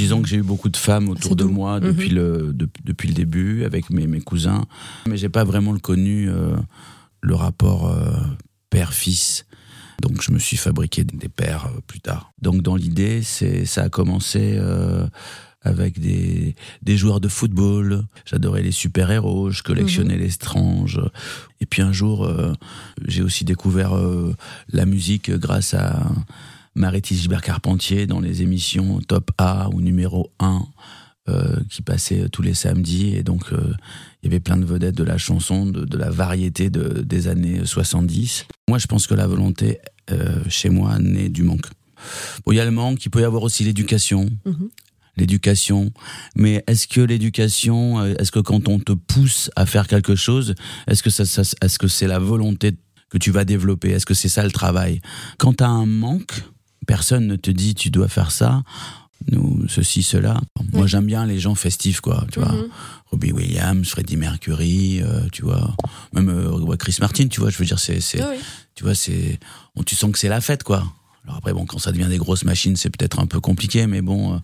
Disons que j'ai eu beaucoup de femmes autour de moi depuis, le, depuis le début, avec mes, mes cousins. Mais j'ai pas vraiment connu le rapport père-fils. Donc je me suis fabriqué des pères plus tard. Donc dans l'idée, c'est ça a commencé avec des, des joueurs de football. J'adorais les super-héros, je collectionnais mhm. les stranges. Et puis un jour, euh, j'ai aussi découvert euh, la musique grâce à Marie Gilbert Carpentier dans les émissions Top A ou numéro 1 euh, qui passaient tous les samedis. Et donc, il y avait plein de vedettes de la chanson, de, de la variété de, des années 70. Moi, je pense que la volonté, chez moi, naît du manque. Bon, il y a le manque, il peut y avoir aussi l'éducation. Mhm l'éducation. Mais est-ce que l'éducation, euh, est-ce que quand on te pousse à faire quelque chose, est-ce que ça, est-ce que c'est la volonté que tu vas développer? Est-ce que c'est ça le travail? Quand tu as un manque, personne ne te dit tu dois faire ça, nous, ceci, cela. Moi, j'aime bien les gens festifs, quoi, tu vois. Mhm. Robbie Williams, Freddie Mercury, euh, tu vois. Même euh, Chris Martin, tu vois, je veux dire, c'est, tu vois, c'est, tu sens que c'est la fête, quoi. Alors après, bon, quand ça devient des grosses machines, c'est peut-être un peu compliqué, mais bon, euh,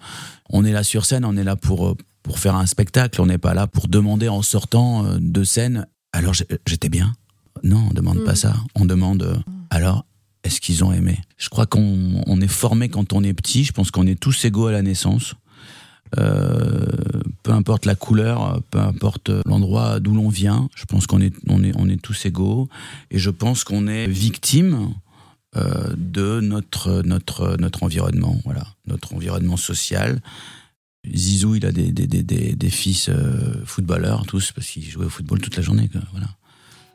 on est là sur scène, on est là pour, pour faire un spectacle, on n'est pas là pour demander en sortant de scène, alors j'étais bien. Non, on demande pas mm. ça. On demande, alors, est-ce qu'ils ont aimé? Je crois qu'on on est formé quand on est petit, je pense qu'on est tous égaux à la naissance. peu importe la couleur, peu importe l'endroit d'où l'on vient, je pense qu'on est, on est, on est tous égaux. Et je pense qu'on est victime euh, de notre, notre, notre environnement, voilà, notre environnement social. Zizou, il a des, des, des, des fils euh, footballeurs, tous, parce qu'il jouait au football toute la journée. Voilà.